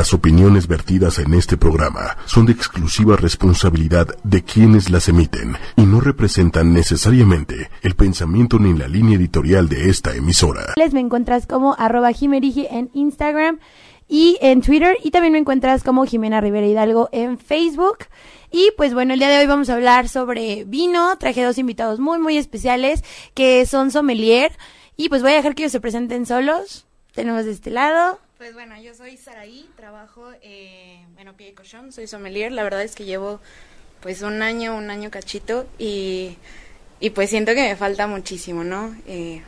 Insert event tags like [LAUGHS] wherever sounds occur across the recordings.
Las opiniones vertidas en este programa son de exclusiva responsabilidad de quienes las emiten y no representan necesariamente el pensamiento ni la línea editorial de esta emisora. Les me encuentras como arroba en Instagram y en Twitter y también me encuentras como Jimena Rivera Hidalgo en Facebook. Y pues bueno, el día de hoy vamos a hablar sobre vino. Traje dos invitados muy, muy especiales que son sommelier. Y pues voy a dejar que ellos se presenten solos. Tenemos de este lado. Pues bueno, yo soy Saraí, trabajo eh, en Opie de Cochón, soy sommelier. La verdad es que llevo pues un año, un año cachito y, y pues siento que me falta muchísimo, ¿no? Eh,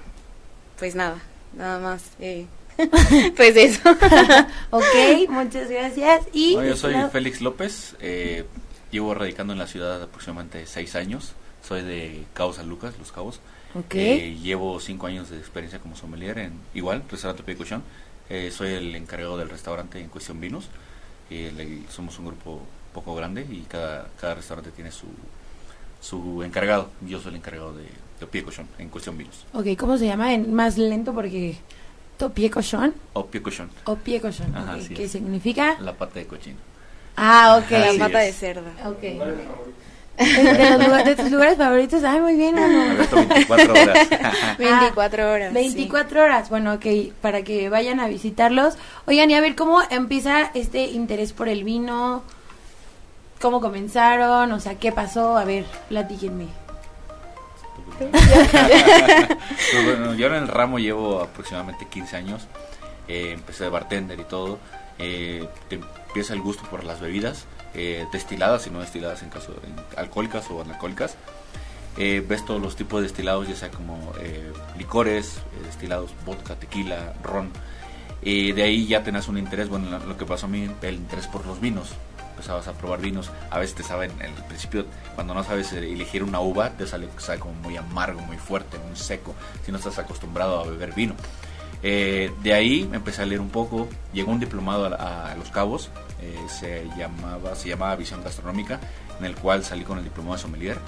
pues nada, nada más. Eh, [LAUGHS] pues eso. [LAUGHS] ok, muchas gracias. Y yo soy Félix López, eh, llevo radicando en la ciudad aproximadamente seis años. Soy de Cabo San Lucas, Los Cabos. Okay. llevo cinco años de experiencia como sommelier en igual, restaurante Picochón. Eh, soy el encargado del restaurante en cuestión vinos. somos un grupo poco grande y cada, cada restaurante tiene su, su encargado. Yo soy el encargado de, de Pie Cochón en cuestión vinos. Ok, ¿cómo se llama? En más lento porque... ¿Pie Cochón? O Pie Cochón. O Pie Cochón. ¿Qué significa? La pata de cochino. Ah, ok. La pata de cerdo. Ok. [LAUGHS] de, tus lugares favoritos, ay, muy bien, ¿no? 24 horas. 24 [LAUGHS] [LAUGHS] ah, horas. 24 horas, bueno, ok, para que vayan a visitarlos. Oigan, y a ver, ¿cómo empieza este interés por el vino? ¿Cómo comenzaron? O sea, ¿qué pasó? A ver, platíquenme. pues bueno, yo en el ramo llevo aproximadamente 15 años. Eh, empecé de bartender y todo. Eh, te empieza el gusto por las bebidas eh, destiladas y no destiladas en caso de alcohólicas o analcohólicas. Eh, ves todos los tipos de destilados, ya sea como eh, licores, destilados, vodka, tequila, ron. De ahí ya tenés un interés, bueno, lo que pasó a mí, el interés por los vinos. Empezabas a probar vinos, a veces te saben, en el principio, cuando no sabes elegir una uva, te sale, sabe como muy amargo, muy fuerte, muy seco, si no estás acostumbrado a beber vino. de ahí empecé a leer un poco, llegó un diplomado a Los Cabos, eh, se, llamaba, se llamaba Visión Gastronómica, en el cual salí con el diploma de sommelier.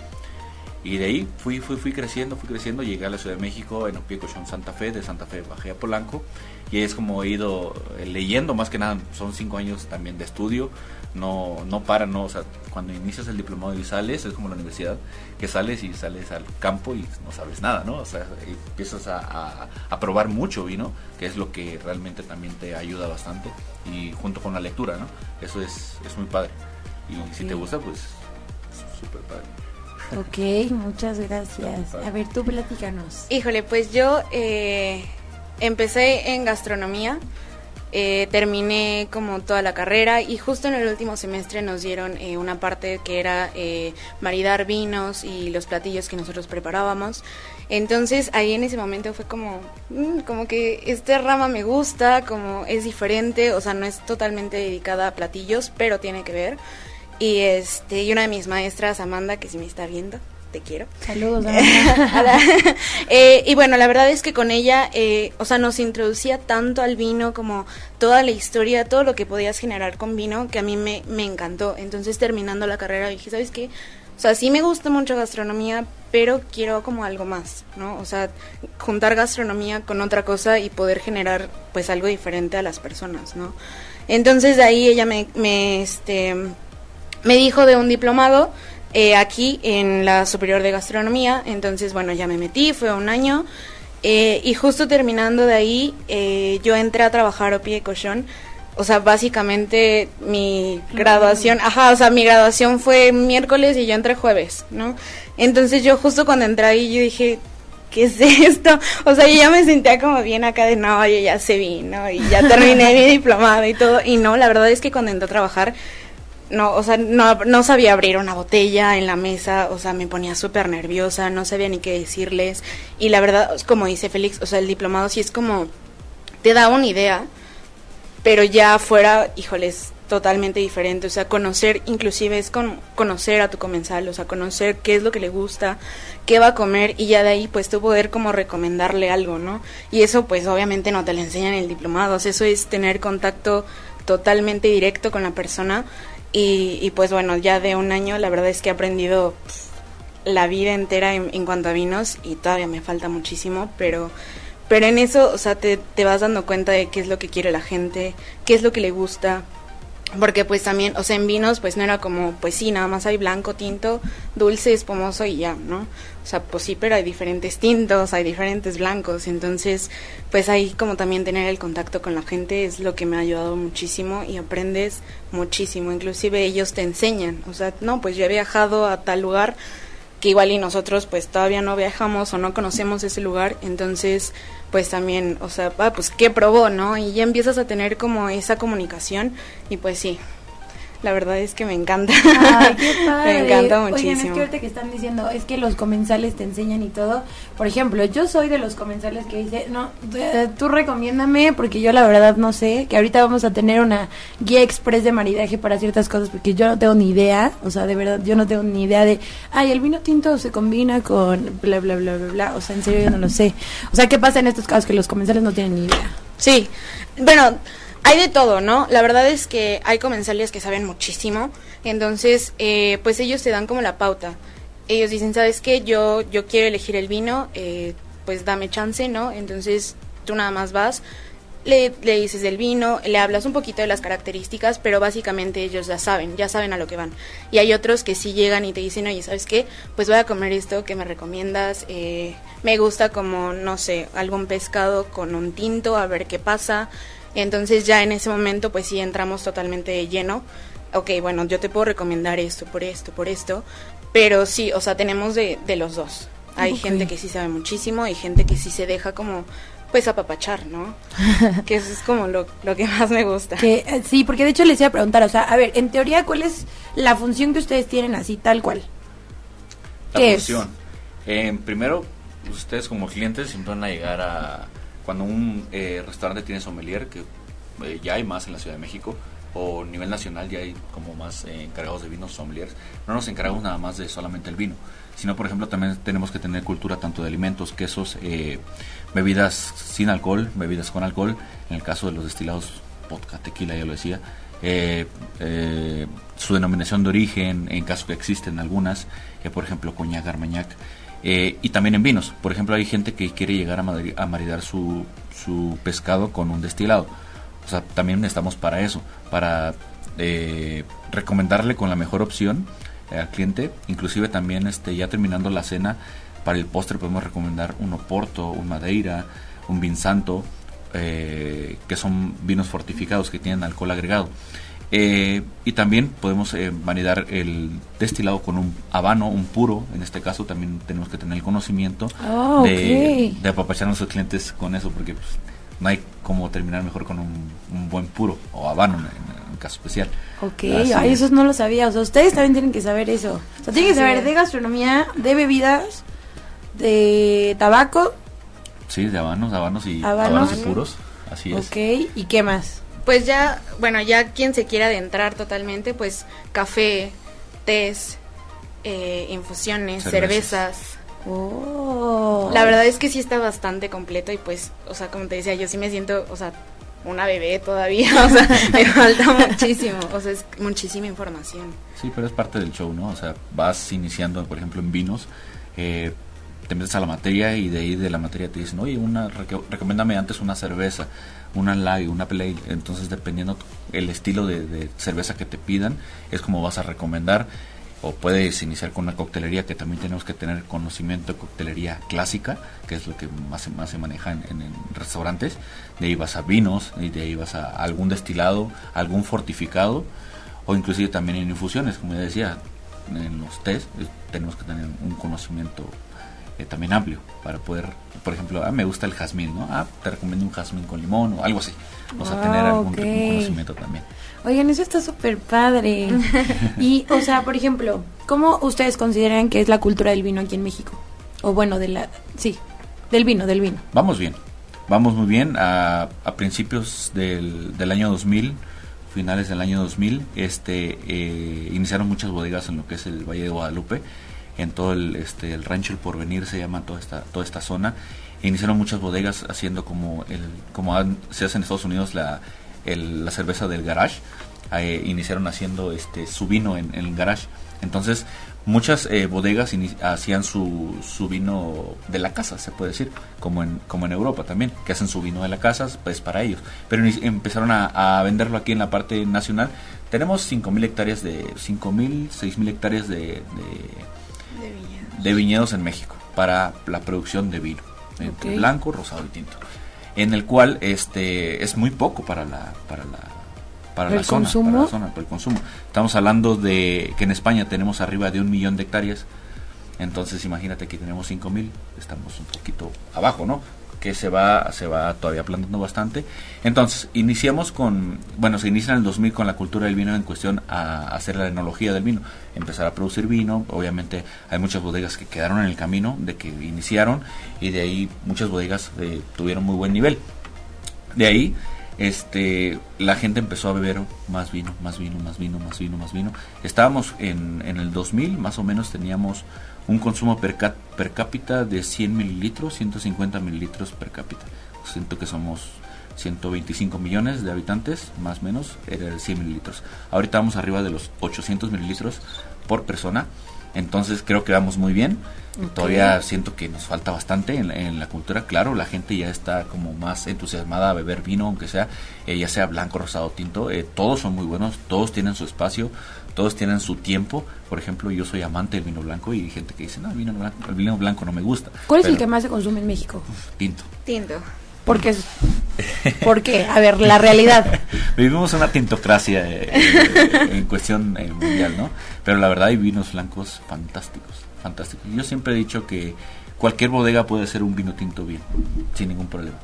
Y de ahí fui, fui, fui creciendo, fui creciendo, llegué a la Ciudad de México, en Opiecochón, Santa Fe, de Santa Fe bajé a Polanco, y es como he ido eh, leyendo, más que nada, son cinco años también de estudio, no, no para, no, o sea, cuando inicias el diplomado y sales, es como la universidad, que sales y sales al campo y no sabes nada, ¿no? O sea, empiezas a, a probar mucho vino, que es lo que realmente también te ayuda bastante y junto con la lectura, ¿no? Eso es, es muy padre. Y si te gusta, pues súper padre. Ok, muchas gracias. A ver, tú platícanos. Híjole, pues yo eh, empecé en gastronomía. Eh, terminé como toda la carrera y justo en el último semestre nos dieron eh, una parte que era eh, maridar vinos y los platillos que nosotros preparábamos. Entonces ahí en ese momento fue como, mm, como que esta rama me gusta, como es diferente, o sea, no es totalmente dedicada a platillos, pero tiene que ver. Y este, y una de mis maestras, Amanda, que si me está viendo, te quiero. Saludos. [LAUGHS] eh, y bueno, la verdad es que con ella, eh, o sea, nos introducía tanto al vino como toda la historia, todo lo que podías generar con vino, que a mí me, me encantó. Entonces, terminando la carrera, dije, ¿sabes qué? O sea, sí me gusta mucho gastronomía, pero quiero como algo más, ¿no? O sea, juntar gastronomía con otra cosa y poder generar pues algo diferente a las personas, ¿no? Entonces de ahí ella me, me, este, me dijo de un diplomado eh, aquí en la Superior de Gastronomía. Entonces, bueno, ya me metí, fue un año. Eh, y justo terminando de ahí, eh, yo entré a trabajar a pie de cochón. O sea, básicamente mi graduación, ajá, o sea, mi graduación fue miércoles y yo entré jueves, ¿no? Entonces yo justo cuando entré ahí, yo dije, ¿qué es esto? O sea, yo ya me sentía como bien acá de, no, yo ya se vi, ¿no? Y ya terminé mi [LAUGHS] diplomado y todo. Y no, la verdad es que cuando entré a trabajar, no, o sea, no, no sabía abrir una botella en la mesa, o sea, me ponía súper nerviosa, no sabía ni qué decirles. Y la verdad, como dice Félix, o sea, el diplomado sí es como, te da una idea, pero ya fuera, híjoles, totalmente diferente. O sea, conocer, inclusive es con, conocer a tu comensal, o sea, conocer qué es lo que le gusta, qué va a comer y ya de ahí pues tú poder como recomendarle algo, ¿no? Y eso pues obviamente no te lo enseñan en el diplomado, o sea, eso es tener contacto totalmente directo con la persona y, pues bueno, ya de un año la verdad es que he aprendido la vida entera en, cuanto a vinos y todavía me falta muchísimo, pero, pero en eso, o sea, te, te vas dando cuenta de qué es lo que quiere la gente, qué es lo que le gusta, porque pues también, o sea, en vinos pues no era como, pues sí, nada más hay blanco, tinto, dulce, espumoso y ya, ¿no? O sea, pues sí, pero hay diferentes tintos, hay diferentes blancos, entonces pues ahí como también tener el contacto con la gente es lo que me ha ayudado muchísimo y aprendes muchísimo, inclusive ellos te enseñan, o sea, no, pues yo he viajado a tal lugar que igual y nosotros pues todavía no viajamos o no conocemos ese lugar, entonces pues también, o sea, ah, pues qué probó, ¿no? Y ya empiezas a tener como esa comunicación y pues sí, la verdad es que me encanta. Ay, [LAUGHS] qué padre. me encanta Oigan, muchísimo. es que ahorita que están diciendo, es que los comensales te enseñan y todo. Por ejemplo, yo soy de los comensales que dice, no, eh, tú recomiéndame porque yo la verdad no sé, que ahorita vamos a tener una guía express de maridaje para ciertas cosas porque yo no tengo ni idea, o sea, de verdad, yo no tengo ni idea de, ay, el vino tinto se combina con bla, bla, bla, bla, bla, o sea, en serio yo no lo sé. O sea, ¿qué pasa en estos casos que los comensales no tienen ni idea? Sí, bueno, hay de todo, ¿no? La verdad es que hay comensales que saben muchísimo, entonces, eh, pues ellos te dan como la pauta. Ellos dicen, ¿sabes qué? Yo, yo quiero elegir el vino, eh, pues dame chance, ¿no? Entonces tú nada más vas, le, dices del vino, le hablas un poquito de las características, pero básicamente ellos ya saben, ya saben a lo que van. Y hay otros que sí llegan y te dicen, oye, ¿sabes qué? Pues voy a comer esto que me recomiendas. Eh, me gusta como, no sé, algún pescado con un tinto, a ver qué pasa. Entonces ya en ese momento pues sí entramos totalmente de lleno. Ok, bueno, yo te puedo recomendar esto, por esto, por esto. Pero sí, o sea, tenemos de, de los dos. Hay gente que sí sabe muchísimo y gente que sí se deja como, pues apapachar, ¿no? [LAUGHS] que eso es como lo, lo que más me gusta. Que, eh, sí, porque de hecho les iba a preguntar, o sea, a ver, en teoría, ¿cuál es la función que ustedes tienen así, tal cual? La ¿Qué es? función. Eh, primero, ustedes como clientes siempre van a llegar a... Cuando un eh, restaurante tiene sommelier, que eh, ya hay más en la Ciudad de México, o a nivel nacional ya hay como más eh, encargados de vinos sommeliers, no nos encargamos nada más de solamente el vino, sino por ejemplo también tenemos que tener cultura tanto de alimentos, quesos, bebidas sin alcohol, bebidas con alcohol, en el caso de los destilados, vodka, tequila, ya lo decía, su denominación de origen, en caso que existen algunas, eh, por ejemplo, coñac, armagnac, eh, y también en vinos. Por ejemplo, hay gente que quiere llegar a, maridar su, su pescado con un destilado. O sea, también estamos para eso, para eh, recomendarle con la mejor opción eh, al cliente. Inclusive también este, ya terminando la cena, para el postre podemos recomendar un oporto, un madeira, un vinsanto, eh, que son vinos fortificados que tienen alcohol agregado. Eh, y también podemos eh, maridar el destilado con un habano, un puro. En este caso también tenemos que tener el conocimiento Ah, de, ok. de apapachar a nuestros clientes con eso, porque pues, no hay como terminar mejor con un, un buen puro o habano en, en un caso especial. Ok, ay, es. eso no lo sabía. O sea, ustedes también tienen que saber eso. O sea, tienen que saber de gastronomía, de bebidas, de tabaco, Sí, de habanos, habanos y, Habanos. habanos y puros. Así es. ok, ¿y qué más? Pues ya, bueno, ya quien se quiera adentrar totalmente, pues café, tés, eh, infusiones, Cervezas. cervezas. Oh. La verdad es que sí está bastante completo y pues, o sea, como te decía, yo sí me siento, o sea, una bebé todavía, [LAUGHS] o sea, me falta muchísimo, o sea, es muchísima información. Sí, pero es parte del show, ¿no? O sea, vas iniciando, por ejemplo, en vinos, eh, te metes a la materia y de ahí de la materia te dicen, oye, una, reco- recomiéndame antes una cerveza, una lager, una ale". Entonces, dependiendo el estilo de, cerveza que te pidan, es como vas a recomendar. O puedes iniciar con una coctelería, que también tenemos que tener conocimiento de coctelería clásica, que es lo que más, más se maneja en restaurantes. De ahí vas a vinos, y de ahí vas a algún destilado, algún fortificado, o inclusive también en infusiones, como ya decía, en los test eh, tenemos que tener un conocimiento eh, también amplio para poder, por ejemplo, ah, me gusta el jazmín, ¿no? Ah, te recomiendo un jazmín con limón o algo así. O sea, Ah, tener algún ok. un conocimiento también. Oigan, eso está súper padre. [LAUGHS] y, o sea, por ejemplo, ¿cómo ustedes consideran que es la cultura del vino aquí en México? O bueno, de la... Sí, del vino, del vino. Vamos bien, vamos muy bien. A, a principios del, del año 2000, finales del año 2000, este, eh, iniciaron muchas bodegas en lo que es el Valle de Guadalupe, en todo el, este, el rancho El Porvenir se llama toda esta, toda esta zona. Iniciaron muchas bodegas haciendo como, el, como han- se hace en Estados Unidos la, el- la cerveza del garage, eh, iniciaron haciendo este su vino en, en el garage. Entonces, muchas eh, bodegas hacían su, su vino de la casa, se puede decir, como en, como en Europa también, que hacen su vino de la casa, pues para ellos. Pero empezaron a, venderlo aquí en la parte nacional. Tenemos 5.000 hectáreas de, 5.000, 6.000 hectáreas de, de, de, viñedos. en México para la producción de vino, blanco, rosado y tinto. En el cual este es muy poco para la, para la para la, zona, para la zona, para el consumo. Estamos hablando de que en España tenemos arriba de un millón de hectáreas, entonces imagínate que tenemos cinco mil, estamos un poquito abajo, ¿no? Que se va, se va todavía plantando bastante. Entonces, iniciamos con, bueno, se inicia en el 2000 con la cultura del vino en cuestión a hacer la enología del vino, empezar a producir vino. Obviamente hay muchas bodegas que quedaron en el camino de que iniciaron y de ahí muchas bodegas eh, tuvieron muy buen nivel. De ahí este la gente empezó a beber más vino, más vino, más vino, más vino, más vino. Estábamos en, en el 2000, más o menos teníamos un consumo per, per cápita de 100 mililitros, 150 mililitros per cápita. Siento que somos 125 millones de habitantes, más o menos, era de 100 mililitros. Ahorita vamos arriba de los 800 mililitros por persona, entonces creo que vamos muy bien. Todavía siento que nos falta bastante en, la cultura. Claro, la gente ya está como más entusiasmada a beber vino, aunque sea, eh, ya sea blanco, rosado, tinto. Eh, todos son muy buenos, todos tienen su espacio, todos tienen su tiempo. Por ejemplo, yo soy amante del vino blanco y hay gente que dice, no, el vino blanco, el vino blanco no me gusta. ¿Cuál es el que más se consume en México? Tinto. Tinto. ¿Por qué? [LAUGHS] ¿Por qué? A ver, la realidad. [LAUGHS] Vivimos una tintocracia eh, en cuestión mundial, ¿no? Pero la verdad hay vinos blancos fantásticos fantástico. Yo siempre he dicho que cualquier bodega puede hacer un vino tinto bien, sin ningún problema.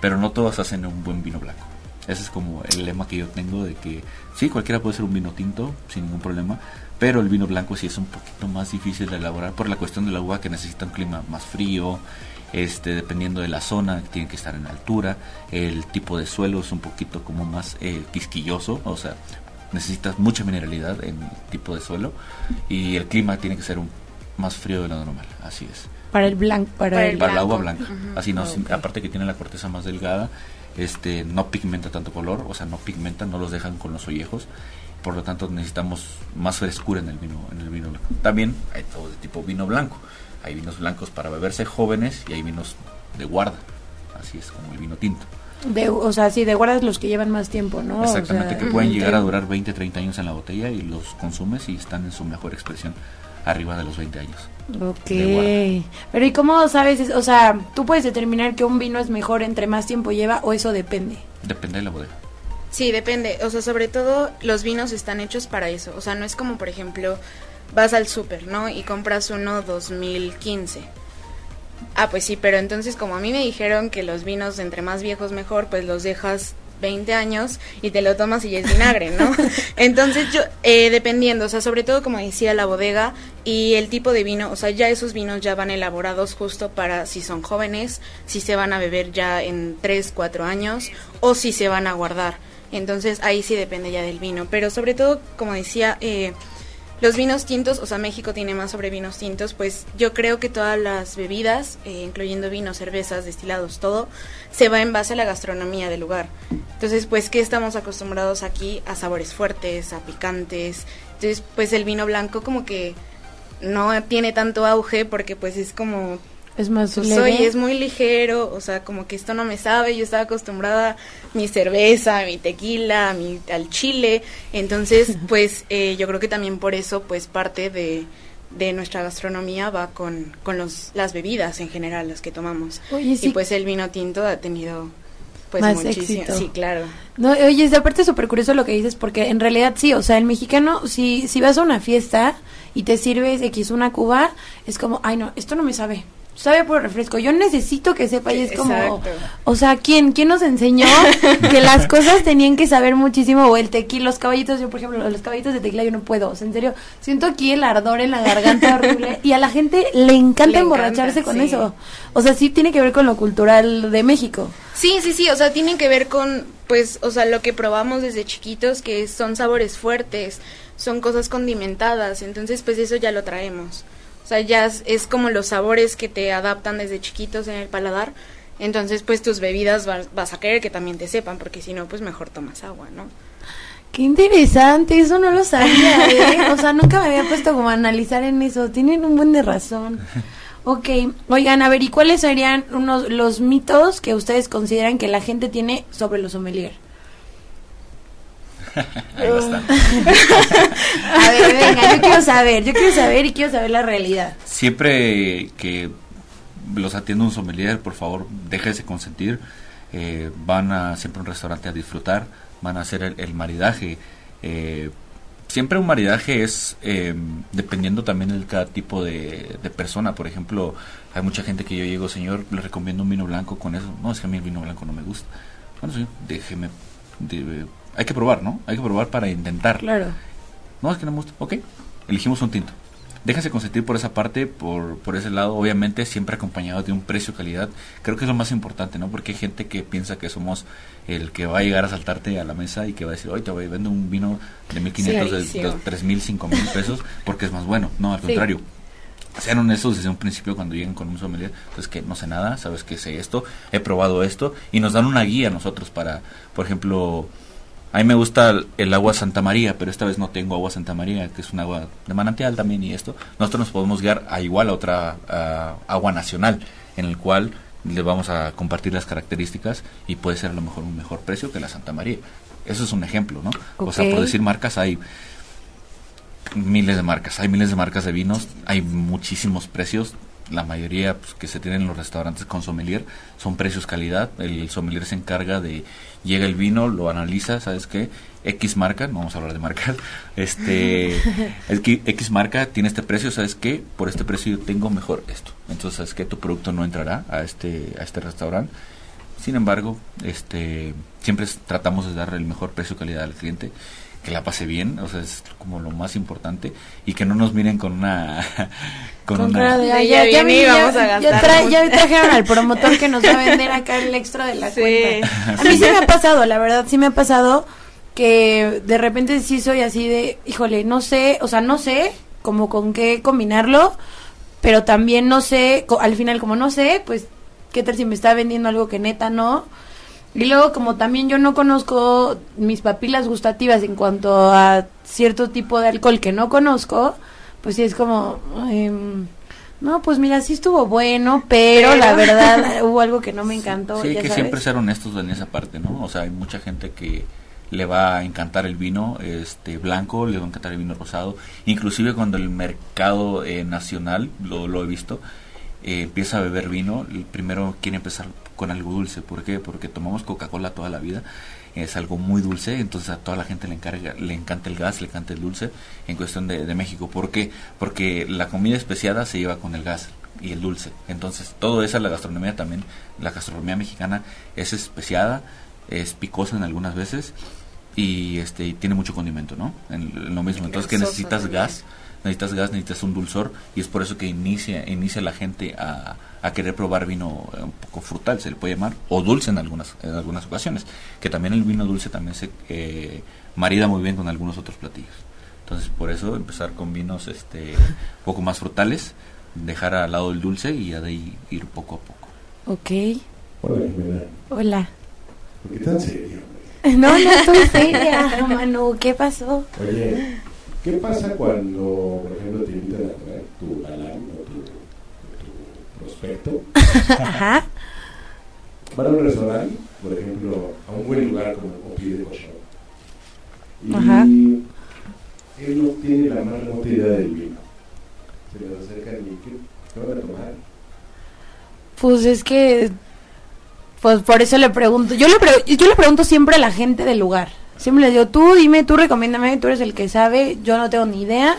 Pero no todos hacen un buen vino blanco. Ese es como el lema que yo tengo de que sí, cualquiera puede hacer un vino tinto sin ningún problema, pero el vino blanco sí es un poquito más difícil de elaborar por la cuestión de la que necesita un clima más frío, este, dependiendo de la zona, tiene que estar en altura, el tipo de suelo es un poquito como más eh, quisquilloso, o sea, necesitas mucha mineralidad en el tipo de suelo y el clima tiene que ser un más frío de lo normal, así es. Para el blanco, para, el, agua blanca. Así no, aparte que tiene la corteza más delgada, este no pigmenta tanto color, o sea, no pigmenta, no los dejan con los ollejos. Por lo tanto, necesitamos más frescura en el vino en el vino blanco. También hay todo de tipo vino blanco. Hay vinos blancos para beberse jóvenes y hay vinos de guarda. Así es como el vino tinto. De, o sea, sí, de guardas los que llevan más tiempo, ¿no? Exactamente, que pueden llegar a durar 20, 30 años en la botella y los consumes y están en su mejor expresión arriba de los 20 años. Ok. Pero ¿y cómo sabes? O sea, ¿tú puedes determinar que un vino es mejor entre más tiempo lleva o eso depende? Depende de la bodega. Sí, depende. O sea, sobre todo los vinos están hechos para eso. O sea, no es como, por ejemplo, vas al súper, ¿no? Y compras uno 2015. Ah, pues sí, pero entonces como a mí me dijeron que los vinos entre más viejos mejor, pues los dejas 20 años y te lo tomas y ya es vinagre, ¿no? [LAUGHS] Entonces yo, eh, dependiendo, o sea, sobre todo como decía la bodega y el tipo de vino, o sea, ya esos vinos ya van elaborados justo para si son jóvenes, si se van a beber ya en 3, 4 años o si se van a guardar. Entonces ahí sí depende ya del vino, pero sobre todo, como decía, eh, los vinos tintos, o sea, México tiene más sobre vinos tintos, pues yo creo que todas las bebidas, eh, incluyendo vinos, cervezas, destilados, todo, se va en base a la gastronomía del lugar. Entonces, pues, ¿qué estamos acostumbrados aquí? A sabores fuertes, a picantes. Entonces, pues el vino blanco como que no tiene tanto auge porque pues es como es más soy, es muy ligero, o sea, como que esto no me sabe, yo estaba acostumbrada a mi cerveza, a mi tequila, a mi, al chile, entonces, [LAUGHS] pues eh, yo creo que también por eso, pues parte de, de nuestra gastronomía va con, con los, las bebidas en general, las que tomamos. Y pues el vino tinto ha tenido pues más éxito. Sí, claro. No, oye, aparte es súper curioso lo que dices, porque en realidad sí, o sea, el mexicano, si, si vas a una fiesta y te sirves X una cuba, es como, ay no, esto no me sabe sabe por refresco. Yo necesito que sepa y es como, o sea, ¿quién, quién nos enseñó [LAUGHS] que las cosas tenían que saber muchísimo? O el tequila, los caballitos, yo por ejemplo, los caballitos de tequila yo no puedo, o sea, en serio, siento aquí el ardor en la garganta horrible y a la gente le encanta emborracharse con eso. O sea, sí tiene que ver con lo cultural de México. Sí, sí, sí, o sea, tiene que ver con, pues, o sea, lo que probamos desde chiquitos, que son sabores fuertes, son cosas condimentadas, entonces, pues eso ya lo traemos. O sea, ya es, como los sabores que te adaptan desde chiquitos en el paladar. Entonces, pues tus bebidas vas, a querer que también te sepan, porque si no, pues mejor tomas agua, ¿no? Qué interesante, eso no lo sabía, ¿eh? O sea, nunca me había puesto como a analizar en eso. Tienen un buen de razón. Ok, oigan, a ver, ¿y cuáles serían unos los mitos que ustedes consideran que la gente tiene sobre los sommelier? [LAUGHS] Ahí está. [LAUGHS] A ver, venga, yo quiero saber, yo quiero saber y quiero saber la realidad. Siempre que los atienda un sommelier, por favor, déjese consentir. Eh, van a siempre a un restaurante a disfrutar, van a hacer el, el maridaje. Eh, siempre un maridaje es eh, dependiendo también de cada tipo de, de persona. Por ejemplo, hay mucha gente que yo llego, señor, le recomiendo un vino blanco con eso. No, es que a mí el vino blanco no me gusta. Bueno, señor, déjeme. de- hay que probar, ¿no? Hay que probar para intentar. Claro. No, es que no me gusta. Ok, elegimos un tinto. Déjase consentir por esa parte, por, por ese lado, obviamente siempre acompañado de un precio-calidad. Creo que es lo más importante, ¿no? Porque hay gente que piensa que somos el que va a llegar a saltarte a la mesa y que va a decir, oye, te voy a vender un vino de 1500, de, carísimo. de 3000, 5000 pesos, [LAUGHS] porque es más bueno. No, al Sí. contrario. Sean honestos desde un principio cuando lleguen con un sommelier, pues que no sé nada, sabes que sé esto, he probado esto, y nos dan una guía a nosotros para, por ejemplo, a mí me gusta el, el agua Santa María, pero esta vez no tengo agua Santa María, que es un agua de manantial también y esto. Nosotros nos podemos guiar a igual a otra a agua nacional, en el cual le vamos a compartir las características y puede ser a lo mejor un mejor precio que la Santa María. Eso es un ejemplo, ¿no? O sea, por decir marcas hay miles de marcas, hay miles de marcas de vinos, hay muchísimos precios, la mayoría pues, que se tienen en los restaurantes con sommelier son precios calidad, el sommelier se encarga de llega el vino, lo analiza, ¿sabes qué? X marca, no vamos a hablar de marcas, [LAUGHS] este [LAUGHS] es que X marca tiene este precio, ¿sabes qué? Por este precio yo tengo mejor esto. Entonces, ¿sabes qué? Tu producto no entrará a este a este restaurante. Sin embargo, este siempre tratamos de dar el mejor precio calidad al cliente, que la pase bien, o sea, es como lo más importante y que no nos miren con una [LAUGHS] con, Con una cara de, De "Ay, ya ya, ya, viene ya- vamos a ya mucho". ya trajeron al promotor que nos va a vender acá el [LAUGHS] extra de la Sí. cuenta. A mí sí me ha pasado, la verdad, sí me ha pasado que de repente sí soy así de, híjole, no sé, o sea, no sé como con qué combinarlo, pero también no sé, co- al final como no sé, pues, ¿qué tal si me está vendiendo algo que neta no? Y luego como también yo no conozco mis papilas gustativas en cuanto a cierto tipo de alcohol que no conozco, pues sí es como, em, no, pues mira, sí estuvo bueno, pero, Pero. la verdad [LAUGHS] hubo algo que no me encantó. Sí, ya que sabes. siempre ser honestos en esa parte, ¿no? O sea, hay mucha gente que le va a encantar el vino este blanco, le va a encantar el vino rosado. Inclusive cuando el mercado eh, nacional, lo, lo he visto, eh, empieza a beber vino, el primero quiere empezar con algo dulce. ¿Por qué? Porque tomamos Coca-Cola toda la vida. Es algo muy dulce, entonces a toda la gente le, encarga, le encanta el gas, le encanta el dulce en cuestión de, de México. ¿Por qué? Porque la comida especiada se lleva con el gas y el dulce. Entonces, todo eso, la gastronomía también, la gastronomía mexicana es especiada, es picosa en algunas veces y este y tiene mucho condimento, ¿no? En, en lo mismo. Entonces, que necesitas gas, necesitas gas, necesitas un dulzor y es por eso que inicia inicia la gente a, a querer probar vino eh, un poco frutal, se le puede llamar, o dulce en algunas en algunas ocasiones, que también el vino dulce también se eh, marida muy bien con algunos otros platillos. Entonces, por eso empezar con vinos este un poco más frutales, dejar al lado el dulce y ya de ahí ir poco a poco. Ok, Hola, Jimena. hola. ¿Por qué tan serio? [LAUGHS] No, no estoy seria, Manu, ¿qué pasó? Oye, ¿qué pasa cuando, por ejemplo, te invitan a comer tu galán o tu, tu prospecto? Ajá, Van a un restaurante, por ejemplo, a un buen lugar como un pide cochón. Y Ajá. él no tiene la más remota idea del vino. Se les acercan y ¿qué, qué van a tomar? pues es que, pues por eso le pregunto, yo le, pre- yo le pregunto siempre a la gente del lugar. Siempre le digo, tú dime, tú recomiéndame, tú eres el que sabe, yo no tengo ni idea.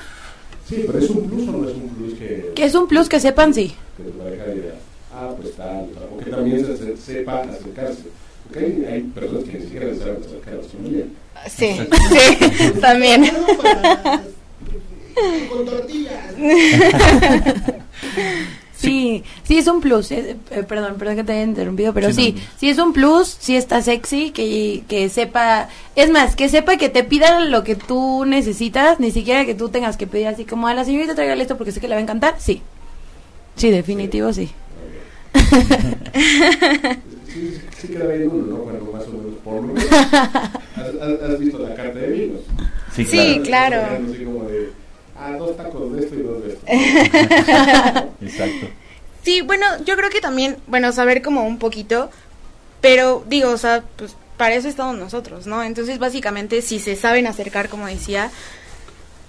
Sí, pero es un plus o no es un plus que, Que es un plus que sepan, sí. que tu pareja diga, ah, pues tal, o que también se, se- sepa acercarse. Porque hay, hay personas que ni siquiera se saben acercar a su familia. Sí, [LAUGHS] sí, también. [LAUGHS] Con tortillas. [LAUGHS] Sí, sí es un plus. eh, eh, perdón, perdón que te haya interrumpido, pero Sí, sí, no, sí es un plus, sí está sexy, que, que sepa, es más, que sepa que te pidan lo que tú necesitas, ni siquiera que tú tengas que pedir así como a la señorita tráigale esto porque sé que le va a encantar, sí. Sí, definitivo sí. Sí, sí queda bien uno, ¿no? Cuando más o menos por lo menos [LAUGHS] ¿Has, has visto la carta de vinos? Sí, sí claro. Así como de, ah, dos tacos de esto y dos de esto. [LAUGHS] Exacto. Sí, bueno, yo creo que también, bueno, saber como un poquito, pero digo, o sea, pues para eso estamos nosotros, ¿no? Entonces, básicamente, si se saben acercar, como decía,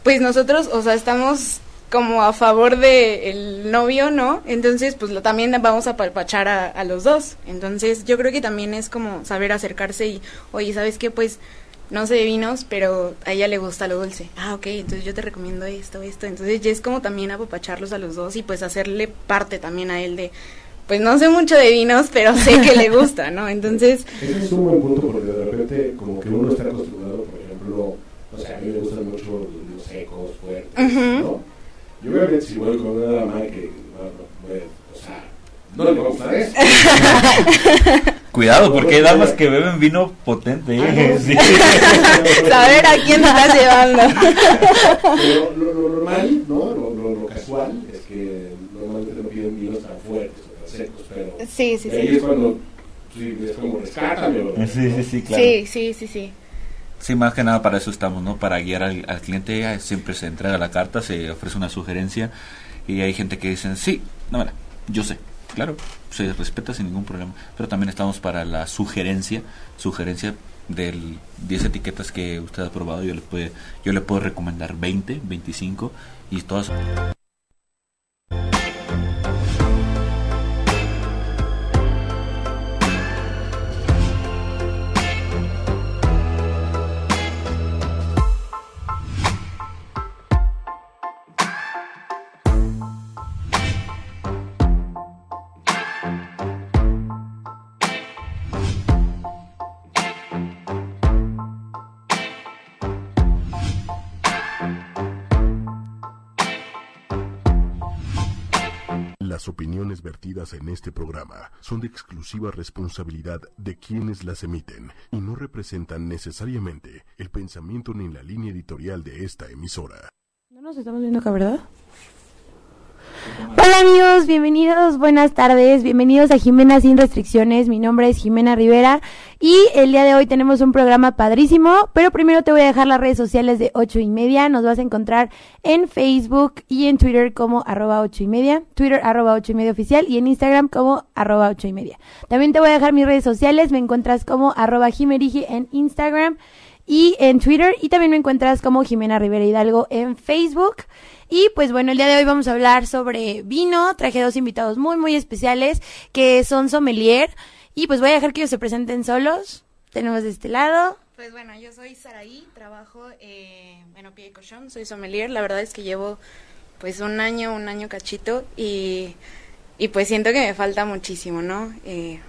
pues nosotros, o sea, estamos como a favor de el novio, ¿no? Entonces, pues lo, también vamos a palpachar a, a, los dos. Entonces, yo creo que también es como saber acercarse y, oye, ¿sabes qué? Pues no sé de vinos, pero a ella le gusta lo dulce. Ah, ok, entonces yo te recomiendo esto, esto. Entonces, ya es como también apapacharlos a los dos y pues hacerle parte también a él de, pues no sé mucho de vinos, pero sé que le gusta, ¿no? [LAUGHS] Entonces... Ese es un buen punto porque de repente como que uno está acostumbrado, por ejemplo, o sea, a mí me gustan mucho los secos, fuertes, uh -huh. ¿no? Yo obviamente si voy con una dama que, no, no, pues, o sea, no le va a gustar eso. [LAUGHS] Cuidado, porque hay damas que beben vino potente. ¿eh? Sí. [LAUGHS] Saber a quién estás llevando. Pero lo, lo normal, ¿no? Lo, lo, lo, casual es que normalmente no piden vinos tan fuertes o tan secos, pero sí, sí, ahí sí. es cuando sí, es como rescátame. ¿no? Sí, sí, sí, claro. Sí, sí, sí, sí. Sí, más que nada para eso estamos, ¿no? Para guiar al, al cliente, siempre se entrega la carta, se ofrece una sugerencia y hay gente que dice, sí, no, mira, yo sé, claro, se respeta sin ningún problema, pero también estamos para la sugerencia, sugerencia del 10 etiquetas que usted ha probado, yo le, puede, yo le puedo recomendar 20, 25 y todas... Las opiniones vertidas en este programa son de exclusiva responsabilidad de quienes las emiten y no representan necesariamente el pensamiento ni la línea editorial de esta emisora. ¿No nos estamos viendo acá, verdad? Hola amigos, bienvenidos, buenas tardes, bienvenidos a Jimena Sin Restricciones, mi nombre es Jimena Rivera y el día de hoy tenemos un programa padrísimo, pero primero te voy a dejar las redes sociales de ocho y media, nos vas a encontrar en Facebook y en Twitter como arroba ocho y media, Twitter arroba ocho y media oficial y en Instagram como arroba ocho y media. También te voy a dejar mis redes sociales, me encuentras como arroba Jimerigi en Instagram y en Twitter y también me encuentras como Jimena Rivera Hidalgo en Facebook. Y pues bueno, el día de hoy vamos a hablar sobre vino. Traje dos invitados muy, muy especiales que son sommelier. Y pues voy a dejar que ellos se presenten solos. Tenemos de este lado. Pues bueno, yo soy Saraí, trabajo eh, en Opie de Cochón, soy sommelier. La verdad es que llevo pues un año, un año cachito y, y pues siento que me falta muchísimo, ¿no? Eh,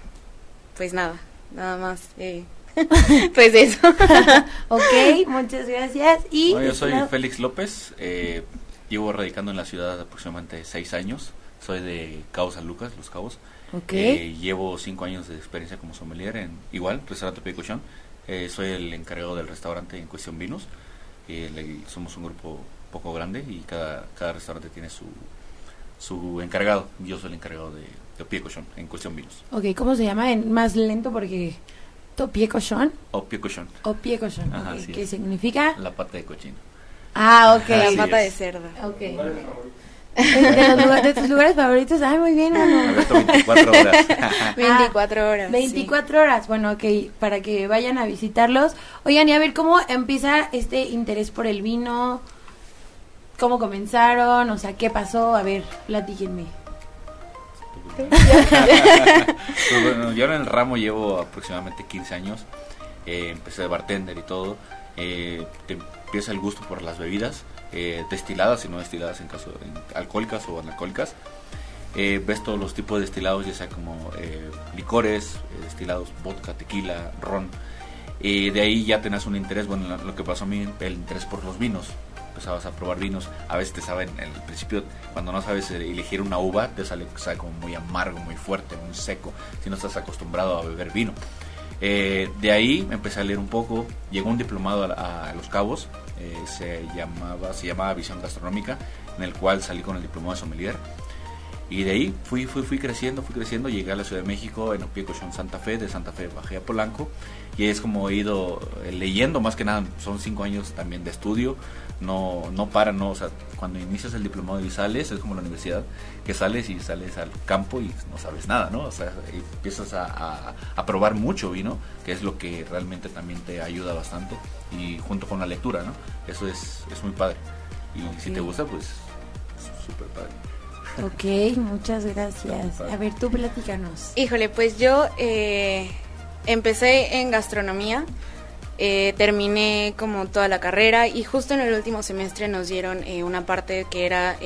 pues nada, nada más. Eh. [LAUGHS] pues eso. [LAUGHS] ok, [LAUGHS] muchas gracias. Y no, yo soy Félix López. Eh, Llevo radicando en la ciudad aproximadamente seis años. Soy de Cabo San Lucas, Los Cabos. Okay. Eh, llevo cinco años de experiencia como sommelier en igual, restaurante Picochón. Eh, soy el encargado del restaurante en cuestión vinos. Eh, le, somos un grupo poco grande y cada, cada restaurante tiene su, su encargado. Yo soy el encargado de, de Picochón en cuestión vinos. Ok, ¿cómo se llama? En más lento porque... ¿Pie cochón? O pie cochón. O pie cochón. Ajá, okay. sí ¿Qué es. significa? La pata de cochino. Ah, ok. La pata es. de cerdo. Ok. De, los lugar- de tus lugares favoritos. Ay, muy bien. Abierto 24 horas. [LAUGHS] [LAUGHS] 24 horas. 24 horas. Bueno, ok, para que vayan a visitarlos. Oigan, y a ver, ¿cómo empieza este interés por el vino? ¿Cómo comenzaron? O sea, ¿qué pasó? A ver, platíquenme. Pues [LAUGHS] bueno, yo en el ramo llevo aproximadamente 15 años. Eh, empecé de bartender y todo. Eh, te empieza el gusto por las bebidas, eh, destiladas y no destiladas en caso en alcohólicas o analcohólicas. Eh, ves todos los tipos de destilados, ya sea como licores, destilados, vodka, tequila, ron. De ahí ya tenés un interés, bueno, lo que pasó a mí, el interés por los vinos. Empezabas a probar vinos, a veces te saben, en el principio, cuando no sabes eh, elegir una uva, te sale, sabe como muy amargo, muy fuerte, muy seco, si no estás acostumbrado a beber vino. Eh, de ahí empecé a leer un poco, llegó un diplomado a, a Los Cabos, eh, se, llamaba, se llamaba Visión Gastronómica, en el cual salí con el diplomado de sommelier. Y de ahí fui, fui, fui creciendo, fui creciendo, llegué a la Ciudad de México, en Opiecochón, Santa Fe, de Santa Fe bajé a Polanco, y es como he ido eh, leyendo, más que nada, son cinco años también de estudio, no, no para, no, o sea, cuando inicias el diplomado y sales, es como la universidad, que sales y sales al campo y no sabes nada, ¿no? O sea, empiezas a, a, probar mucho vino, que es lo que realmente también te ayuda bastante, y junto con la lectura, ¿no? Eso es, es muy padre. Y si te gusta, pues súper padre. Ok, muchas gracias. A ver, tú platícanos. Híjole, pues yo eh, empecé en gastronomía, eh, terminé como toda la carrera y justo en el último semestre nos dieron eh, una parte que era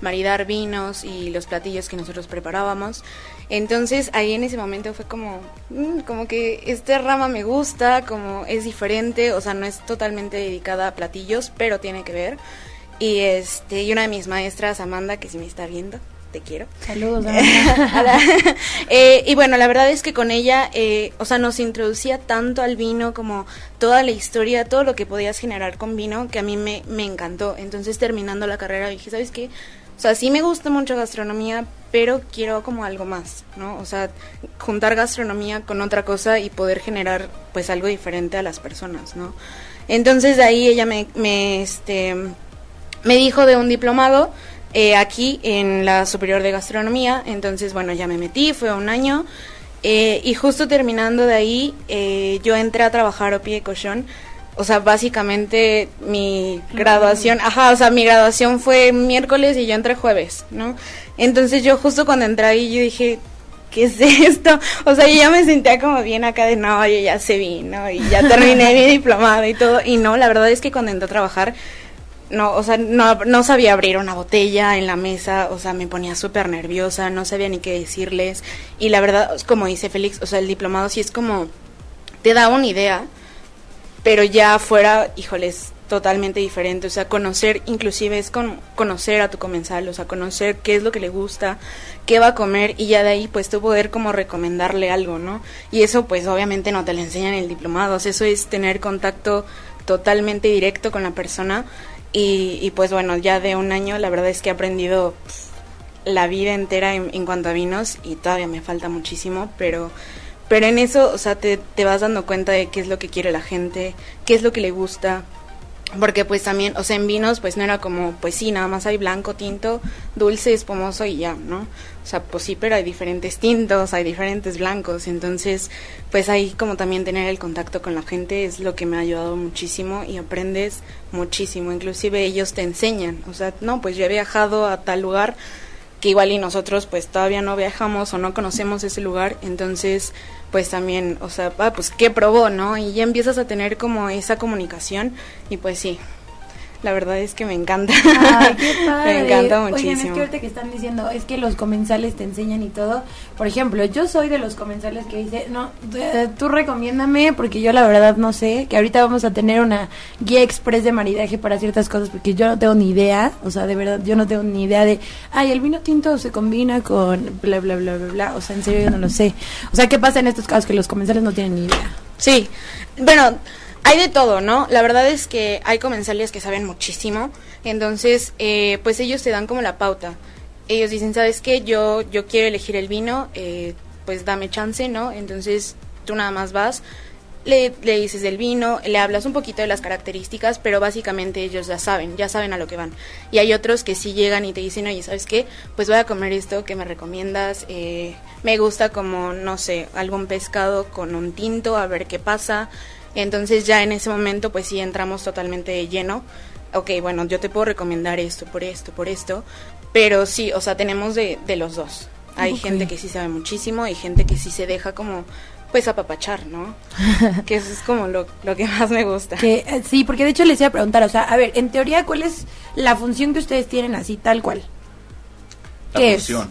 maridar vinos y los platillos que nosotros preparábamos. Entonces ahí en ese momento fue como, mm, como que esta rama me gusta, como es diferente, o sea, no es totalmente dedicada a platillos, pero tiene que ver. Y este y una de mis maestras, Amanda, que si me está viendo, te quiero. Saludos. [LAUGHS] eh, y bueno, la verdad es que con ella, eh, o sea, nos introducía tanto al vino como toda la historia, todo lo que podías generar con vino, que a mí me, me encantó. Entonces, terminando la carrera, dije, ¿sabes qué? O sea, sí me gusta mucho gastronomía, pero quiero como algo más, ¿no? O sea, juntar gastronomía con otra cosa y poder generar pues algo diferente a las personas, ¿no? Entonces de ahí ella me, me este, me dijo de un diplomado eh, aquí en la Superior de Gastronomía, entonces bueno, ya me metí, fue un año, eh, y justo terminando de ahí, eh, yo entré a trabajar a pie de cochón, o sea, básicamente mi graduación, ajá, o sea, mi graduación fue miércoles y yo entré jueves, ¿no? Entonces yo justo cuando entré ahí, yo dije, ¿qué es esto? O sea, yo ya me sentía como bien acá de, no, yo ya se vi, ¿no? Y ya terminé [LAUGHS] mi diplomado y todo, y no, la verdad es que cuando entré a trabajar, no, o sea, no, no sabía abrir una botella en la mesa, o sea, me ponía súper nerviosa, no sabía ni qué decirles. Y la verdad, como dice Félix, o sea, el diplomado sí es como, te da una idea, pero ya fuera, híjoles, totalmente diferente. O sea, conocer, inclusive es con, conocer a tu comensal, o sea, conocer qué es lo que le gusta, qué va a comer y ya de ahí pues tú poder como recomendarle algo, ¿no? Y eso pues obviamente no te lo enseñan en el diplomado, o sea, eso es tener contacto totalmente directo con la persona y, pues bueno, ya de un año la verdad es que he aprendido la vida entera en, cuanto a vinos y todavía me falta muchísimo, pero, pero en eso, o sea, te, te vas dando cuenta de qué es lo que quiere la gente, qué es lo que le gusta, porque pues también, o sea, en vinos pues no era como, pues sí, nada más hay blanco, tinto, dulce, espumoso y ya, ¿no? O sea, pues sí, pero hay diferentes tintos, hay diferentes blancos, entonces pues ahí como también tener el contacto con la gente es lo que me ha ayudado muchísimo y aprendes muchísimo, inclusive ellos te enseñan, o sea, no, pues yo he viajado a tal lugar que igual y nosotros pues todavía no viajamos o no conocemos ese lugar, entonces pues también, o sea, ah, pues qué probó, ¿no? Y ya empiezas a tener como esa comunicación y pues sí, la verdad es que me encanta. Ay, [LAUGHS] qué padre. me encanta muchísimo. Oigan, es que ahorita que están diciendo, es que los comensales te enseñan y todo. Por ejemplo, yo soy de los comensales que dice, no, tú recomiéndame porque yo la verdad no sé, que ahorita vamos a tener una guía express de maridaje para ciertas cosas porque yo no tengo ni idea, o sea, de verdad yo no tengo ni idea de, ay, el vino tinto se combina con bla, bla, bla, bla, bla. O sea, en serio yo no lo sé. O sea, ¿qué pasa en estos casos que los comensales no tienen ni idea? Sí, bueno hay de todo, ¿no? La verdad es que hay comensales que saben muchísimo, entonces, eh, pues ellos te dan como la pauta. Ellos dicen, ¿sabes qué? Yo, yo quiero elegir el vino, eh, pues dame chance, ¿no? Entonces tú nada más vas, le, dices del vino, le hablas un poquito de las características, pero básicamente ellos ya saben, ya saben a lo que van. Y hay otros que sí llegan y te dicen, oye, ¿sabes qué? Pues voy a comer esto que me recomiendas. Eh, me gusta como, no sé, algún pescado con un tinto, a ver qué pasa. Entonces ya en ese momento pues sí entramos totalmente lleno. Ok, bueno, yo te puedo recomendar esto, por esto, por esto. Pero sí, o sea, tenemos de, de los dos. Hay gente que sí sabe muchísimo y gente que sí se deja como pues apapachar, ¿no? [LAUGHS] que eso es como lo, lo que más me gusta. Que, eh, sí, porque de hecho les iba a preguntar, o sea, a ver, en teoría, ¿cuál es la función que ustedes tienen así, tal cual? La función.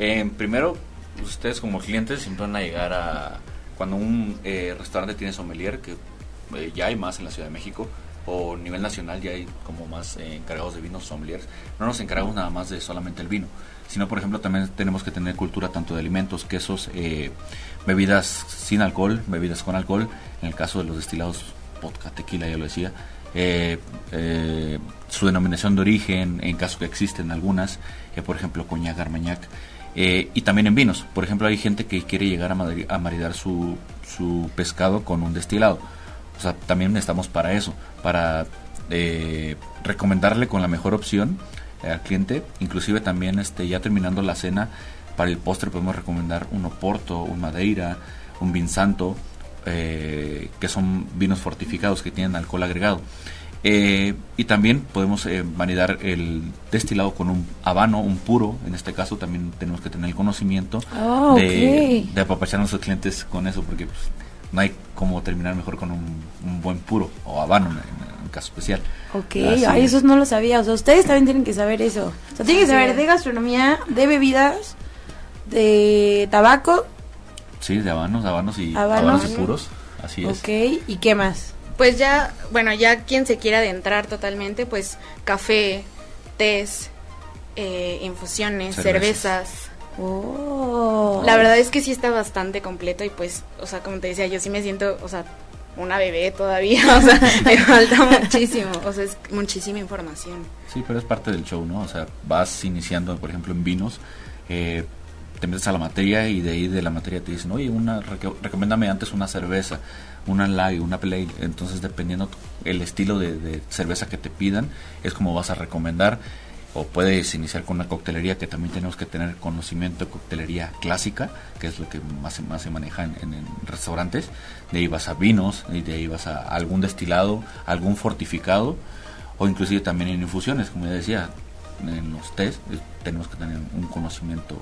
Eh, primero, ustedes como clientes siempre van a llegar a, cuando un eh, restaurante tiene sommelier, que eh, ya hay más en la Ciudad de México, o a nivel nacional ya hay como más eh, encargados de vinos sommeliers, no nos encargamos nada más de solamente el vino, sino por ejemplo también tenemos que tener cultura tanto de alimentos, quesos, bebidas sin alcohol, bebidas con alcohol, en el caso de los destilados vodka, tequila, ya lo decía, su denominación de origen, en caso que existen algunas, por ejemplo, coñac, armagnac, y también en vinos. Por ejemplo, hay gente que quiere llegar a, maridar su, su pescado con un destilado. O sea, también estamos para eso, para recomendarle con la mejor opción al cliente, inclusive también este ya terminando la cena, para el postre podemos recomendar un Oporto, un Madeira, un Vinsanto, eh, que son vinos fortificados que tienen alcohol agregado. Eh, y también podemos eh, validar el destilado con un habano, un puro. En este caso también tenemos que tener el conocimiento ah, de, apapachar a nuestros clientes con eso, porque pues, no hay como terminar mejor con un, buen puro o habano en, un caso especial. Ok, Ay, eso no lo sabía. O sea, ustedes también tienen que saber eso. O sea, tienen que saber de gastronomía, de bebidas, de tabaco. Sí, de habanos, habanos y, habanos. y puros. Así es. Ok, ¿y qué más? Pues ya, bueno, ya quien se quiera adentrar totalmente, pues café, tés, eh, infusiones, cervezas. Oh. La verdad es que sí está bastante completo y pues, o sea, como te decía, yo sí me siento, o sea, una bebé todavía, [LAUGHS] o sea, me falta muchísimo, o sea, es muchísima información. Sí, pero es parte del show, ¿no? O sea, vas iniciando, por ejemplo, en vinos, eh, te metes a la materia y de ahí de la materia te dicen, oye, una, recomiéndame antes una cerveza, una light, una play. Entonces, dependiendo el estilo de, cerveza que te pidan, es como vas a recomendar. O puedes iniciar con una coctelería que también tenemos que tener conocimiento de coctelería clásica, que es lo que más, más se maneja en, restaurantes. De ahí vas a vinos, y de ahí vas a algún destilado, algún fortificado, o inclusive también en infusiones, como ya decía, en los test eh, tenemos que tener un conocimiento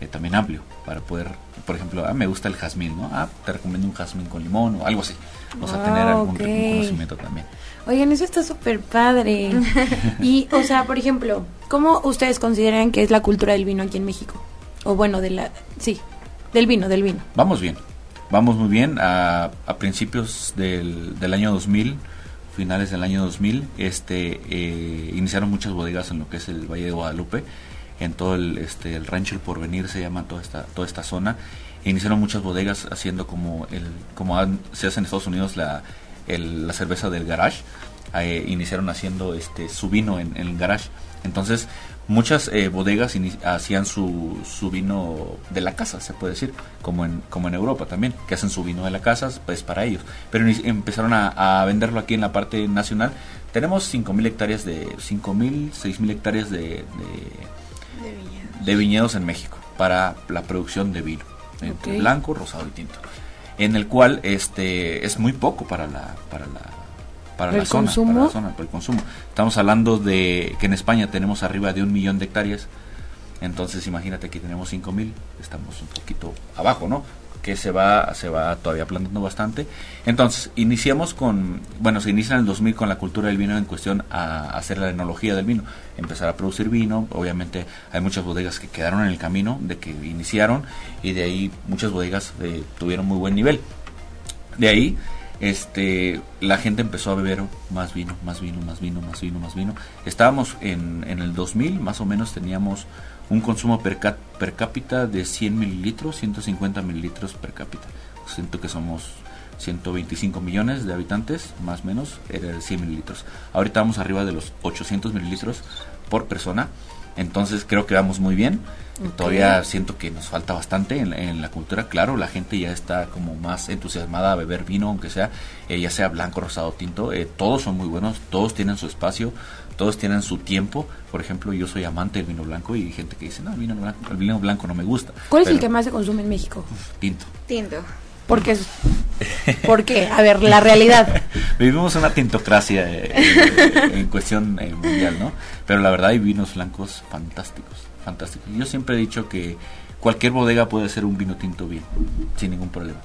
eh, también amplio para poder, por ejemplo, ah, me gusta el jazmín, ¿no? Ah, te recomiendo un jazmín con limón o algo así. O sea, tener algún, conocimiento también. Oigan, eso está súper padre. [LAUGHS] y, o sea, por ejemplo, ¿cómo ustedes consideran que es la cultura del vino aquí en México? O bueno, de la... Sí, del vino, del vino. Vamos bien. Vamos muy bien. A, a principios del, del año 2000 finales del año 2000, este, eh, iniciaron muchas bodegas en lo que es el Valle de Guadalupe en todo el, este, el rancho El Porvenir se llama toda esta, toda esta zona. iniciaron muchas bodegas haciendo como, el, como se hace en Estados Unidos la, la cerveza del garage. Eh, iniciaron haciendo este, su vino en, el garage. Entonces, muchas eh, bodegas hacían su, su, vino de la casa, se puede decir, como en, como en Europa también, que hacen su vino de la casa, pues para ellos. Pero empezaron a, venderlo aquí en la parte nacional. Tenemos 5.000 hectáreas de, 5.000, 6.000 hectáreas de de viñedos en México para la producción de vino, entre blanco, rosado y tinto, en el cual este es muy poco para la para la para la zona, para la zona, para el consumo. Estamos hablando de que en España tenemos arriba de un millón de hectáreas, entonces imagínate que tenemos cinco mil, estamos un poquito abajo, ¿no? Que se va, se va todavía plantando bastante. Entonces, iniciamos con, bueno, se inicia en el 2000 con la cultura del vino en cuestión a hacer la enología del vino, empezar a producir vino, obviamente hay muchas bodegas que quedaron en el camino de que iniciaron y de ahí muchas bodegas eh, tuvieron muy buen nivel. De ahí, este, la gente empezó a beber más vino, más vino, más vino, más vino, más vino. Estábamos en, en el 2000, más o menos teníamos un consumo per, per cápita de 100 mililitros, 150 mililitros per cápita. Siento que somos 125 millones de habitantes, más o menos, era de 100 mililitros. Ahorita vamos arriba de los 800 mililitros por persona, entonces creo que vamos muy bien. Todavía siento que nos falta bastante en, la cultura. Claro, la gente ya está como más entusiasmada a beber vino, aunque sea, eh, ya sea blanco, rosado, tinto. Eh, todos son muy buenos, todos tienen su espacio todos tienen su tiempo. Por ejemplo, yo soy amante del vino blanco y hay gente que dice, no, el vino blanco, el vino blanco no me gusta. ¿Cuál es el que más se consume en México? Tinto. Tinto. ¿Por qué? [LAUGHS] ¿Por qué? A ver, la realidad. [LAUGHS] Vivimos una tintocracia eh, en cuestión eh, mundial, ¿no? Pero la verdad hay vinos blancos fantásticos, fantásticos. Yo siempre he dicho que cualquier bodega puede hacer un vino tinto bien, sin ningún problema.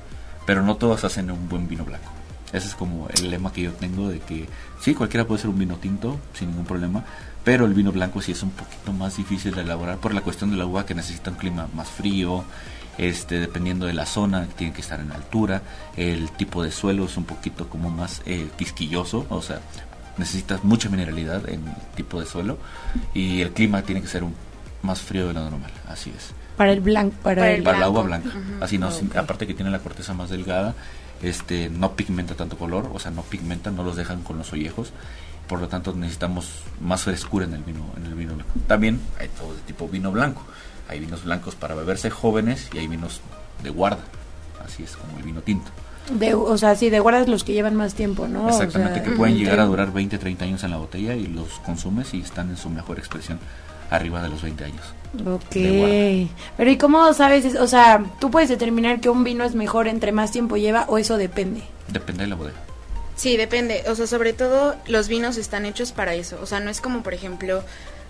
Pero no todos hacen un buen vino blanco. Ese es como el lema que yo tengo de que sí, cualquiera puede ser un vino tinto sin ningún problema, pero el vino blanco sí es un poquito más difícil de elaborar por la cuestión de la uva que necesita un clima más frío, este, dependiendo de la zona, tiene que estar en altura, el tipo de suelo es un poquito como más eh, quisquilloso, o sea, necesitas mucha mineralidad en el tipo de suelo y el clima tiene que ser un, más frío de lo normal, así es. Para el blanco, para, el, para, agua blanca, así no, aparte que tiene la corteza más delgada este no pigmenta tanto color, o sea, no pigmenta, no los dejan con los ollejos. Por lo tanto, necesitamos más frescura en el vino en el vino blanco. También hay todo de tipo vino blanco. Hay vinos blancos para beberse jóvenes y hay vinos de guarda. Así es como el vino tinto. De, o sea, sí, de guardas los que llevan más tiempo, ¿no? Exactamente, O sea, que pueden llegar a durar 20, 30 años en la botella y los consumes y están en su mejor expresión arriba de los 20 años. Ok. Pero ¿y cómo sabes? es- O sea, ¿tú puedes determinar que un vino es mejor entre más tiempo lleva o eso depende? Depende de la bodega. Sí, depende. O sea, sobre todo los vinos están hechos para eso. O sea, no es como, por ejemplo,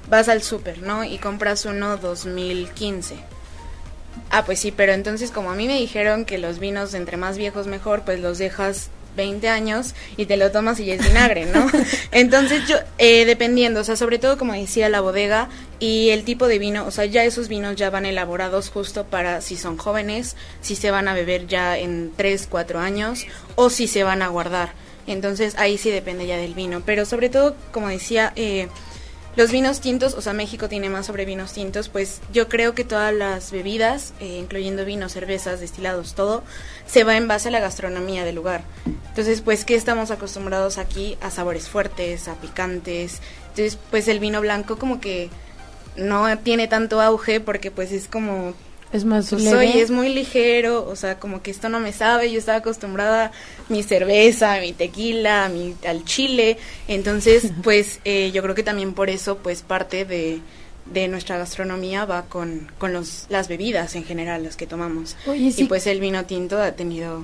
vas al súper, ¿no? Y compras uno 2015. Ah, pues sí, pero entonces como a mí me dijeron que los vinos entre más viejos mejor, pues los dejas 20 años y te lo tomas y ya es vinagre, ¿no? [LAUGHS] Entonces yo, eh, dependiendo, o sea, sobre todo como decía la bodega y el tipo de vino, o sea, ya esos vinos ya van elaborados justo para si son jóvenes, si se van a beber ya en 3, 4 años o si se van a guardar. Entonces ahí sí depende ya del vino, pero sobre todo, como decía, eh, los vinos tintos, o sea, México tiene más sobre vinos tintos, pues yo creo que todas las bebidas, eh, incluyendo vinos, cervezas, destilados, todo, se va en base a la gastronomía del lugar. Entonces, pues, ¿qué estamos acostumbrados aquí? A sabores fuertes, a picantes. Entonces, pues el vino blanco como que no tiene tanto auge porque pues es como Es más pues leve. oye, es muy ligero, o sea, como que esto no me sabe, yo estaba acostumbrada mi cerveza, mi tequila, mi, al chile, entonces, [LAUGHS] pues eh, yo creo que también por eso, pues parte de, de nuestra gastronomía va con, con los, las bebidas en general, las que tomamos. Oye, sí. Y pues el vino tinto ha tenido,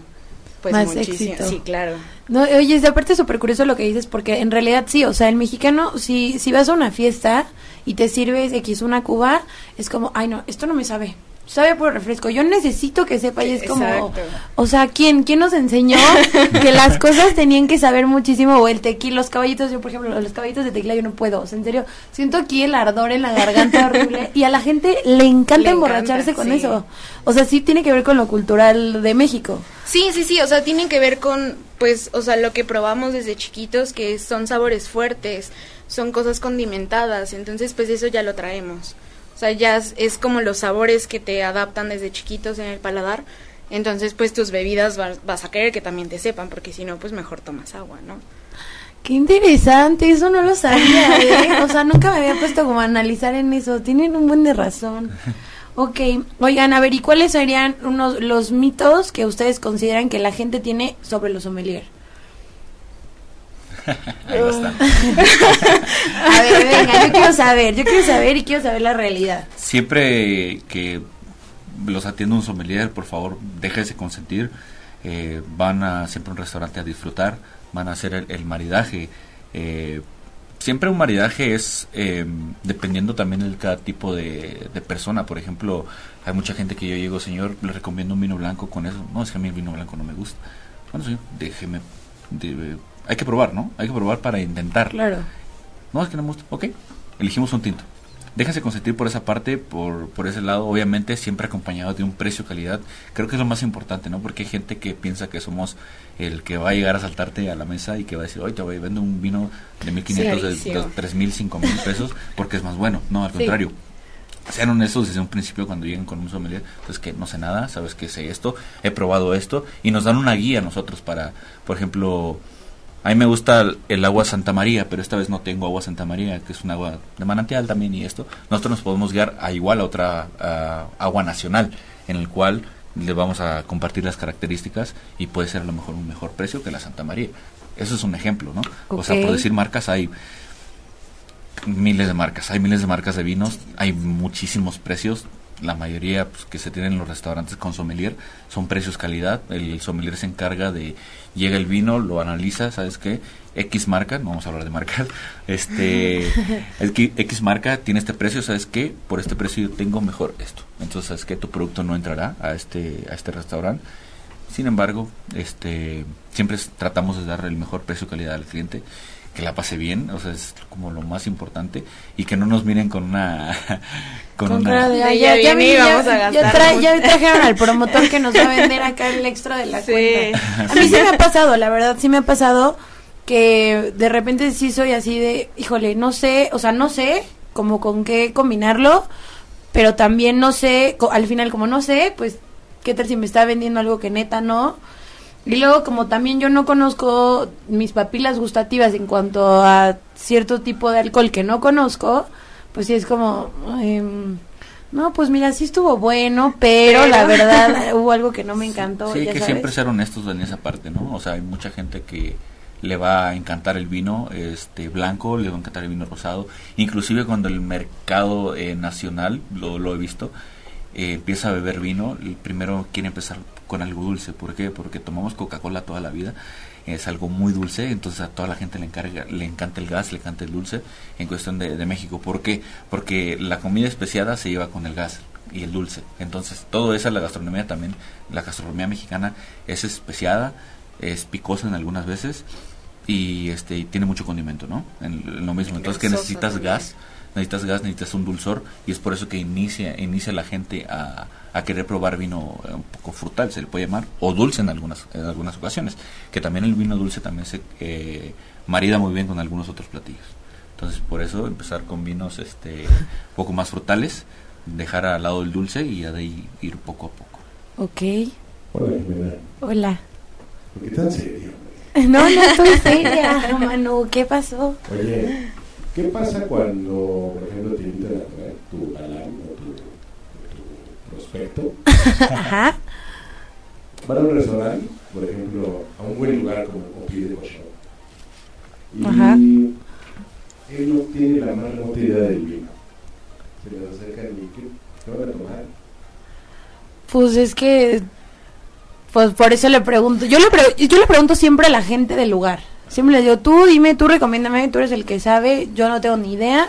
pues Más muchísimo, éxito. sí, claro. No, oye, es aparte súper curioso lo que dices, porque en realidad sí, o sea, el mexicano, si, si vas a una fiesta y te sirves X una cuba, es como, ay no, esto no me sabe. Sabe por refresco. Yo necesito que sepa y es como, o sea, ¿quién, quién nos enseñó [LAUGHS] que las cosas tenían que saber muchísimo? O el tequila, los caballitos, yo por ejemplo, los caballitos de tequila yo no puedo. O sea, en serio, siento aquí el ardor en la garganta horrible y a la gente le encanta Le emborracharse encanta, con sí. eso. O sea, sí tiene que ver con lo cultural de México. Sí, sí, sí, o sea, tienen que ver con, pues, o sea, lo que probamos desde chiquitos, que son sabores fuertes, son cosas condimentadas, entonces, pues, eso ya lo traemos. O sea, ya es, como los sabores que te adaptan desde chiquitos en el paladar, entonces, pues, tus bebidas vas, vas a querer que también te sepan, porque si no, pues, mejor tomas agua, ¿no? Qué interesante, eso no lo sabía, ¿eh? O sea, nunca me había puesto como a analizar en eso. Tienen un buen de razón. Ok, oigan, a ver, ¿y cuáles serían unos los mitos que ustedes consideran que la gente tiene sobre los sommelier? [LAUGHS] Ahí va [LAUGHS] a ver, venga, yo quiero saber, yo quiero saber y quiero saber la realidad. Siempre que los atienda un sommelier, por favor, déjese consentir. Eh, van a siempre a un restaurante a disfrutar, van a hacer el, el maridaje. Eh, siempre un maridaje es eh, dependiendo también de cada tipo de, de persona. Por ejemplo, hay mucha gente que yo llego, señor, le recomiendo un vino blanco con eso. No, es que a mí el vino blanco no me gusta. Bueno, señor, déjeme. De- hay que probar, ¿no? Hay que probar para intentar. Claro. No, es que no me gusta. Ok, elegimos un tinto. Déjense consentir por esa parte, por, por ese lado, obviamente siempre acompañado de un precio-calidad. Creo que es lo más importante, ¿no? Porque hay gente que piensa que somos el que va a llegar a saltarte a la mesa y que va a decir, oye, te voy a vender un vino de 1500, de, Carísimo. de 3000, 5000 pesos, porque es más bueno. No, al Sí. contrario. Sean honestos desde un principio cuando lleguen con un sommelier, pues que no sé nada, sabes que sé esto, he probado esto, y nos dan una guía a nosotros para, por ejemplo, a mí me gusta el, el agua Santa María, pero esta vez no tengo agua Santa María, que es un agua de manantial también y esto. Nosotros nos podemos guiar a igual a otra a agua nacional, en el cual le vamos a compartir las características y puede ser a lo mejor un mejor precio que la Santa María. Eso es un ejemplo, ¿no? O sea, por decir marcas hay miles de marcas, hay miles de marcas de vinos, hay muchísimos precios, la mayoría pues, que se tienen en los restaurantes con sommelier son precios calidad, el sommelier se encarga de llega el vino, lo analiza, ¿sabes qué? X marca, no vamos a hablar de marcas, [LAUGHS] este [LAUGHS] es que X marca tiene este precio, ¿sabes qué? Por este precio yo tengo mejor esto. Entonces, ¿sabes qué? Tu producto no entrará a este a este restaurante. Sin embargo, este siempre tratamos de dar el mejor precio calidad al cliente, que la pase bien, o sea, es como lo más importante y que no nos miren con una [LAUGHS] con, Con una de, De "Ay, ya ya, ya, y ya- vamos a ya gastar trae- ya mucho". trajeron al promotor que nos va a vender acá el extra de la [LAUGHS] Sí. cuenta. A mí [LAUGHS] sí me ha pasado, la verdad, sí me ha pasado que de repente sí soy así de, híjole, no sé, o sea, no sé como con qué combinarlo, pero también no sé, co- al final como no sé, pues, ¿qué tal si me está vendiendo algo que neta no? Y luego, como también yo no conozco mis papilas gustativas en cuanto a cierto tipo de alcohol que no conozco, pues sí es como, em, no, pues mira, sí estuvo bueno, pero, la verdad [LAUGHS] hubo algo que no me encantó. Sí, ya que sabes. siempre ser honestos en esa parte, ¿no? O sea, hay mucha gente que le va a encantar el vino este blanco, le va a encantar el vino rosado, inclusive cuando el mercado eh, nacional, lo, lo he visto, eh, empieza a beber vino, el primero quiere empezar con algo dulce, ¿por qué? Porque tomamos Coca-Cola toda la vida, es algo muy dulce, entonces a toda la gente le, encarga, le encanta el gas, le encanta el dulce en cuestión de, de México, ¿por qué? Porque la comida especiada se lleva con el gas y el dulce, entonces todo eso, la gastronomía también, la gastronomía mexicana es especiada, es picosa en algunas veces y este y tiene mucho condimento, ¿no? En, en lo mismo, entonces que necesitas también. gas, necesitas gas, necesitas un dulzor y es por eso que inicia inicia la gente a, a querer probar vino eh, un poco frutal, se le puede llamar, o dulce en algunas en algunas ocasiones, que también el vino dulce también se eh, marida muy bien con algunos otros platillos. Entonces, por eso empezar con vinos este un poco más frutales, dejar al lado el dulce y ya de ahí ir poco a poco. Ok, Hola, Jimena. hola. ¿Por qué tan serio? [LAUGHS] No, no estoy seria, Manu, ¿qué pasó? Oye, ¿qué pasa cuando, por ejemplo, te invitan a tu galán o tu, tu prospecto? Ajá. Van a un restaurante, por ejemplo, a un buen lugar como Opie de Cochón. Y Ajá. él no tiene la más remota idea del vino. Se le acercan y ¿qué, qué van a tomar? Pues es que, pues por eso le pregunto. Yo le, pre- yo le pregunto siempre a la gente del lugar. Siempre le digo, tú dime, tú recomiéndame, tú eres el que sabe, yo no tengo ni idea.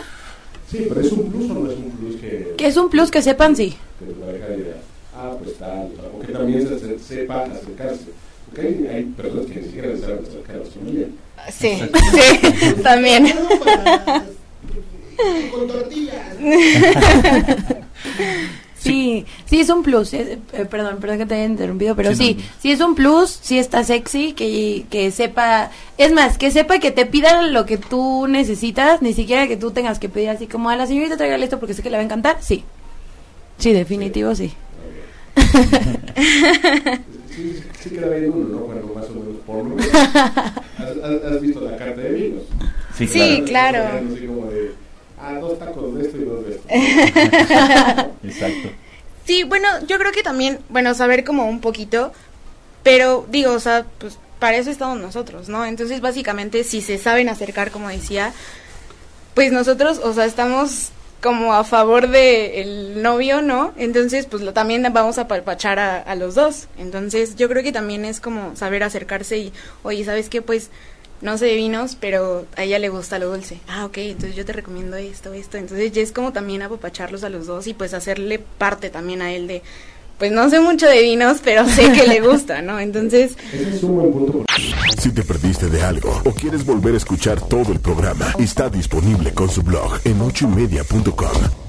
Sí, pero es un plus o no es un plus que, Que es un plus que sepan, sí. que tu pareja diga, ah, pues tal, o que también se, se- sepa acercarse. Porque hay, hay personas que ni siquiera se saben acercar a su familia. Sí, [LAUGHS] sí, también. [LAUGHS] [LAUGHS] Con tortillas. Sí, sí es un plus. eh, eh, perdón, perdón que te haya interrumpido, pero Sí, sí, no, sí es un plus, sí está sexy, que, que sepa, es más, que sepa que te pidan lo que tú necesitas, ni siquiera que tú tengas que pedir así como a la señorita tráigale esto porque sé que le va a encantar, sí. Sí, definitivo sí. Sí, sí queda bien uno, ¿no? Bueno, más o menos por lo menos. [LAUGHS] ¿Has, has- has visto la carta de vinos? Sí, claro. Así como de, ah, dos tacos de esto y dos de esto. [LAUGHS] Exacto. Sí, bueno, yo creo que también, bueno, saber como un poquito, pero digo, o sea, pues para eso estamos nosotros, ¿no? Entonces, básicamente, si se saben acercar, como decía, pues nosotros, o sea, estamos como a favor de el novio, ¿no? Entonces, pues lo, también vamos a palpachar a, a los dos. Entonces, yo creo que también es como saber acercarse y, oye, ¿sabes qué? Pues no sé de vinos, pero a ella le gusta lo dulce. Ah, ok, entonces yo te recomiendo esto, esto. Entonces ya es como también apapacharlos a los dos y pues hacerle parte también a él de, pues no sé mucho de vinos, pero sé que le gusta, ¿no? Entonces, [LAUGHS] Ese es un buen punto. Si te perdiste de algo o quieres volver a escuchar todo el programa, está disponible con su blog en ochoymedia.com.